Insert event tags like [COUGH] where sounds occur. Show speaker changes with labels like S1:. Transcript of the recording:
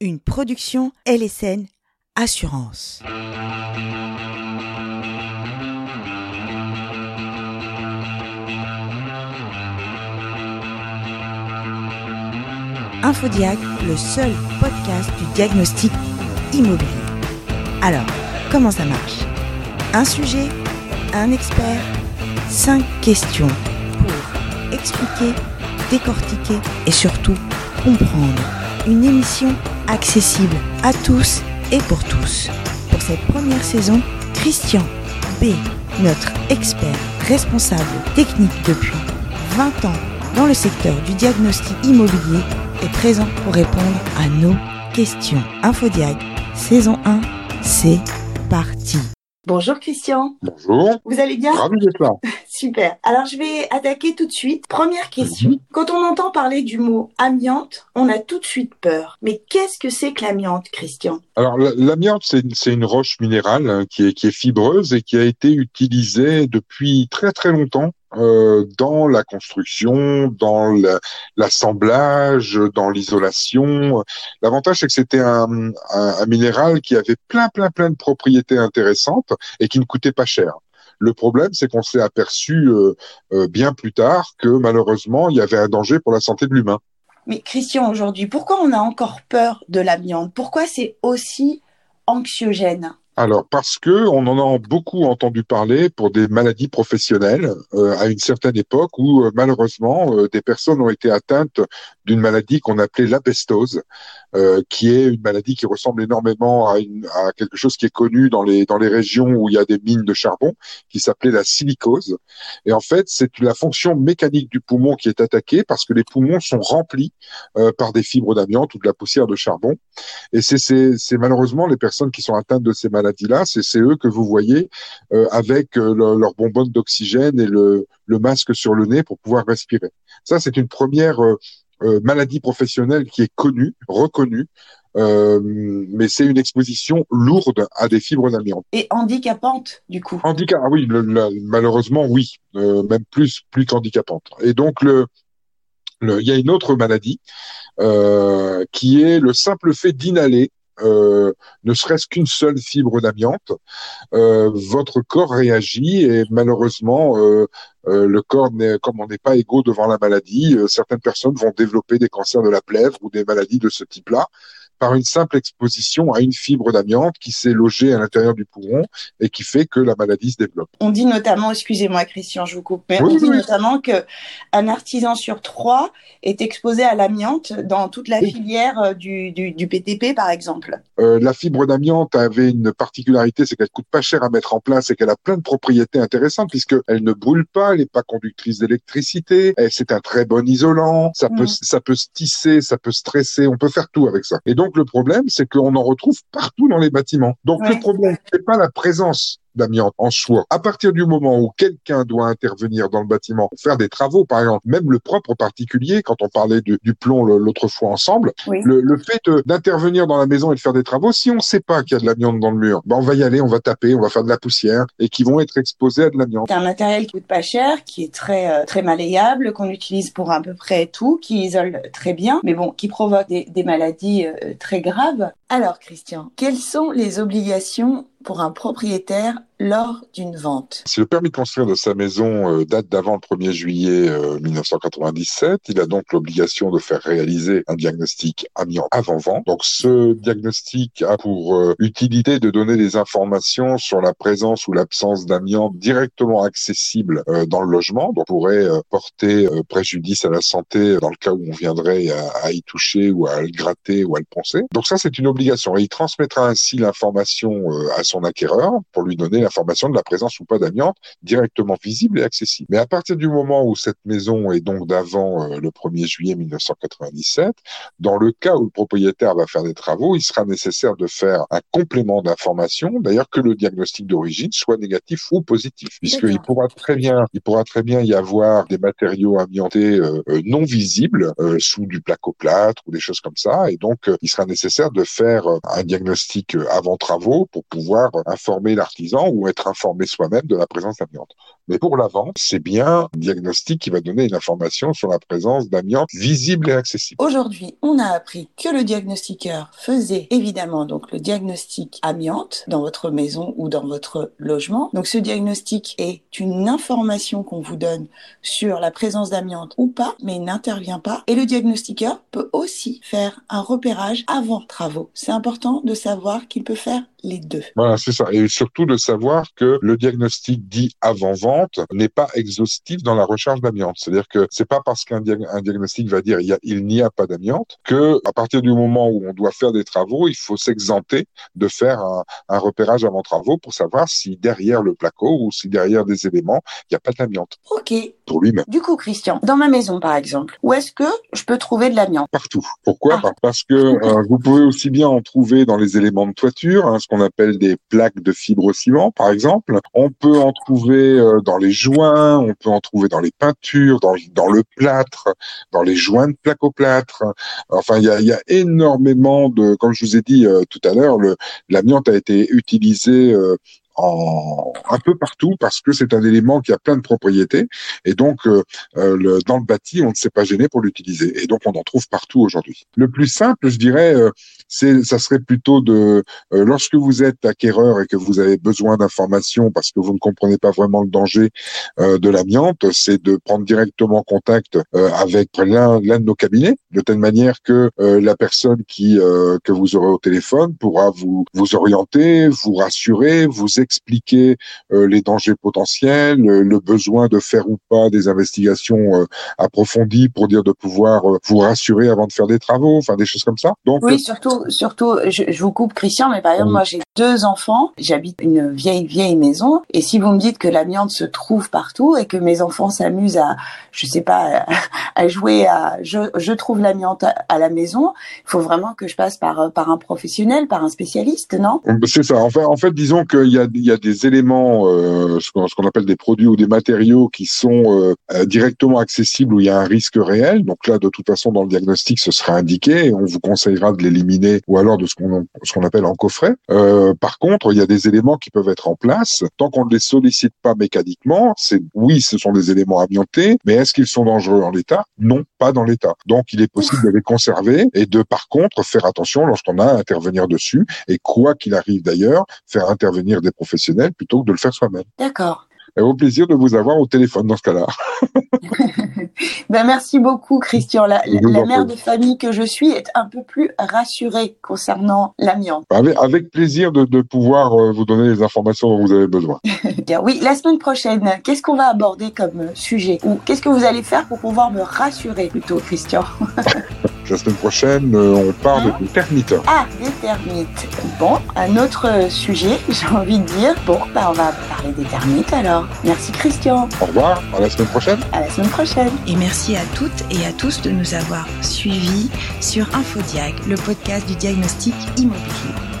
S1: une production LSN Assurance. Infodiag, le seul podcast du diagnostic immobilier. Alors, comment ça marche? Un sujet, un expert, cinq questions pour expliquer, décortiquer et surtout comprendre. Une émission accessible à tous et pour tous. Pour cette première saison, Christian B, notre expert responsable technique depuis 20 ans dans le secteur du diagnostic immobilier, est présent pour répondre à nos questions. Infodiag, saison 1, c'est parti. Bonjour Christian.
S2: Bonjour.
S1: Vous allez bien?
S2: Ravi d'être là.
S1: Super. Alors je vais attaquer tout de suite. Première question.
S2: Mhm.
S1: Quand on entend parler du mot amiante, on a tout de suite peur. Mais qu'est-ce que c'est que l'amiante, Christian?
S2: Alors, la- l'amiante, c'est une, roche minérale hein, qui est, qui est fibreuse et qui a été utilisée depuis très très longtemps euh, dans la construction, dans la- l'assemblage, dans l'isolation. L'avantage, c'est que c'était un, un, un minéral qui avait plein plein plein de propriétés intéressantes et qui ne coûtait pas cher. Le problème, c'est qu'on s'est aperçu euh, euh, bien plus tard que malheureusement, il y avait un danger pour la santé de l'humain.
S1: Mais Christian, aujourd'hui, pourquoi on a encore peur de l'amiante? Pourquoi c'est aussi anxiogène?
S2: Alors parce que on en a beaucoup entendu parler pour des maladies professionnelles euh, à une certaine époque où euh, malheureusement euh, des personnes ont été atteintes d'une maladie qu'on appelait l'apestose, euh, qui est une maladie qui ressemble énormément à, une- à quelque chose qui est connu dans les dans les régions où il y a des mines de charbon, qui s'appelait la silicose. Et en fait, c'est la fonction mécanique du poumon qui est attaquée parce que les poumons sont remplis euh, par des fibres d'amiante ou de la poussière de charbon. Et c'est c'est- malheureusement les personnes qui sont atteintes de ces maladies-là, c'est c'est eux que vous voyez euh, avec euh, leur, bonbonne d'oxygène et le, le masque sur le nez pour pouvoir respirer. Ça, c'est une première euh, maladie professionnelle qui est connue, reconnue, euh, mais c'est une exposition lourde à des fibres d'amiante.
S1: et handicapante, du coup.
S2: Handicap, ah oui, le- le- malheureusement, oui, euh, même plus, plus qu'handicapante. Et donc, le, le, il y a une autre maladie euh, qui est le simple fait d'inhaler, euh, ne serait-ce qu'une seule fibre d'amiante, euh, votre corps réagit et malheureusement, euh, euh, le corps, comme on n'est pas égaux devant la maladie, euh, certaines personnes vont développer des cancers de la plèvre ou des maladies de ce type-là par une simple exposition à une fibre d'amiante qui s'est logée à l'intérieur du poumon et qui fait que la maladie se développe.
S1: On dit notamment, excusez-moi Christian, je vous coupe, mais
S2: Oui,
S1: on dit
S2: oui.
S1: notamment que un artisan sur trois est exposé à l'amiante dans toute la
S2: Oui.
S1: filière euh, du, du, du PTP, par exemple.
S2: Euh, la fibre d'amiante avait une particularité, c'est qu'elle coûte pas cher à mettre en place et qu'elle a plein de propriétés intéressantes puisque elle ne brûle pas, elle n'est pas conductrice d'électricité, c'est un très bon isolant, ça peut,
S1: Mhm.
S2: ça peut se tisser, ça peut stresser, on peut faire tout avec ça. Et donc le problème, c'est qu'on en retrouve partout dans les bâtiments. Donc
S1: Ouais.
S2: le problème, c'est pas la présence d'amiante en soi. À partir du moment où quelqu'un doit intervenir dans le bâtiment, faire des travaux, par exemple, même le propre particulier, quand on parlait du, du plomb l'autre fois ensemble,
S1: Oui.
S2: le, le fait de- d'intervenir dans la maison et de faire des travaux, si on ne sait pas qu'il y a de l'amiante dans le mur, ben on va y aller, on va taper, on va faire de la poussière et qui vont être exposés à de l'amiante.
S1: C'est un matériel qui coûte pas cher, qui est très euh, très malléable, qu'on utilise pour à peu près tout, qui isole très bien, mais bon, qui provoque des, des maladies euh, très graves. Alors Christian, quelles sont les obligations pour un propriétaire lors d'une vente
S2: Si le permis de construire de sa maison euh, date d'avant le 1er juillet euh, 1997, il a donc l'obligation de faire réaliser un diagnostic amiante avant vente. Donc ce diagnostic a pour euh, utilité de donner des informations sur la présence ou l'absence d'amiante directement accessible euh, dans le logement, donc pourrait euh, porter euh, préjudice à la santé dans le cas où on viendrait à, à y toucher ou à le gratter ou à le poncer. Donc ça c'est une obligation et il transmettra ainsi l'information euh, à son acquéreur pour lui donner l'information de la présence ou pas d'amiante directement visible et accessible. Mais à partir du moment où cette maison est donc d'avant euh, le 1er juillet 1997, dans le cas où le propriétaire va faire des travaux, il sera nécessaire de faire un complément d'information, d'ailleurs que le diagnostic d'origine soit négatif ou positif, puisqu'il pourra très bien, il pourra très bien y avoir des matériaux amiantés euh, euh, non visibles euh, sous du placoplâtre ou des choses comme ça, et donc il sera nécessaire de faire un diagnostic avant travaux pour pouvoir informer l'artisan ou être informé soi-même de la présence d'amiante. Mais pour la vente, c'est bien un diagnostic qui va donner une information sur la présence d'amiante visible et accessible.
S1: Aujourd'hui, on a appris que le diagnostiqueur faisait évidemment donc le diagnostic amiante dans votre maison ou dans votre logement. Donc ce diagnostic est une information qu'on vous donne sur la présence d'amiante ou pas, mais il n'intervient pas. Et le diagnostiqueur peut aussi faire un repérage avant travaux. C'est important de savoir qu'il peut faire les deux.
S2: Voilà, c'est ça. Et surtout de savoir que le diagnostic dit avant-vente n'est pas exhaustif dans la recherche d'amiante. C'est-à-dire que c'est pas parce qu'un diagnostic va dire il, n'y a pas d'amiante que à partir du moment où on doit faire des travaux, il faut s'exenter de faire un, un, repérage avant travaux pour savoir si derrière le placo ou si derrière des éléments, il n'y a pas d'amiante.
S1: OK.
S2: Pour lui-même.
S1: Du coup, Christian, dans ma maison par exemple, où est-ce que je peux trouver de l'amiante?
S2: Partout. Pourquoi? Ah. Parce que euh, vous pouvez aussi bien en trouver dans les éléments de toiture, hein, ce qu'on appelle des plaques de fibre ciment, par exemple. On peut en trouver euh, dans les joints, on peut en trouver dans les peintures, dans, dans le plâtre, dans les joints de plaque au plâtre. Enfin, il y a, y a, énormément de, comme je vous ai dit euh, tout à l'heure, l'amiante a été utilisé euh, en, un peu partout parce que c'est un élément qui a plein de propriétés et donc euh, euh, le, dans le bâti on ne s'est pas gêné pour l'utiliser et donc on en trouve partout aujourd'hui. Le plus simple, je dirais, euh, c'est ça serait plutôt de lorsque vous êtes acquéreur et que vous avez besoin d'informations parce que vous ne comprenez pas vraiment le danger de l'amiante, c'est de prendre directement contact avec l'un l'un de nos cabinets de telle manière que la personne qui que vous aurez au téléphone pourra vous vous orienter, vous rassurer, vous expliquer euh, les dangers potentiels, le besoin de faire ou pas des investigations euh, approfondies pour dire de pouvoir euh, vous rassurer avant de faire des travaux, enfin des choses comme ça.
S1: Donc oui, surtout, surtout, je, je vous coupe Christian, mais par exemple moi j'ai deux enfants, j'habite une vieille vieille maison, et si vous me dites que l'amiante se trouve partout et que mes enfants s'amusent à, je sais pas, [LAUGHS] à jouer à, je, je trouve l'amiante à la maison, il faut vraiment que je passe par par un professionnel, par un spécialiste, non?
S2: C'est ça. En fait, en fait, disons qu'il y a il y a des éléments, euh, ce qu'on appelle des produits ou des matériaux qui sont euh, euh, directement accessibles où il y a un risque réel. Donc là, de toute façon, dans le diagnostic, ce sera indiqué et on vous conseillera de l'éliminer ou alors de ce qu'on ce qu'on appelle en coffret. Euh, par contre, il y a des éléments qui peuvent être en place tant qu'on ne les sollicite pas mécaniquement. C'est oui, ce sont des éléments amiantés, mais est-ce qu'ils sont dangereux en l'état? Non, pas dans l'état. Donc, il est possible de les conserver et de par contre faire attention lorsqu'on a à intervenir dessus et quoi qu'il arrive d'ailleurs, faire intervenir des professionnel plutôt que de le faire soi-même.
S1: D'accord.
S2: Et au plaisir de vous avoir au téléphone dans ce cas-là. [LAUGHS] [LAUGHS]
S1: ben merci beaucoup, Christian. La, mère de famille que je suis est un peu plus rassurée concernant l'amiante.
S2: Avec, avec, plaisir de, de pouvoir euh, vous donner les informations dont vous avez besoin. [LAUGHS]
S1: oui, la semaine prochaine, qu'est-ce qu'on va aborder comme sujet? Ou qu'est-ce que vous allez faire pour pouvoir me rassurer plutôt, Christian?
S2: La semaine prochaine, euh, on parle hein des termites.
S1: Ah, des termites. Bon, un autre sujet, [LAUGHS] j'ai envie de dire. Bon, bah on va parler des termites alors. Merci Christian.
S2: Au revoir, à la semaine prochaine.
S1: À la semaine prochaine. Et merci à toutes et à tous de nous avoir suivis sur Infodiag, le podcast du diagnostic immobilier.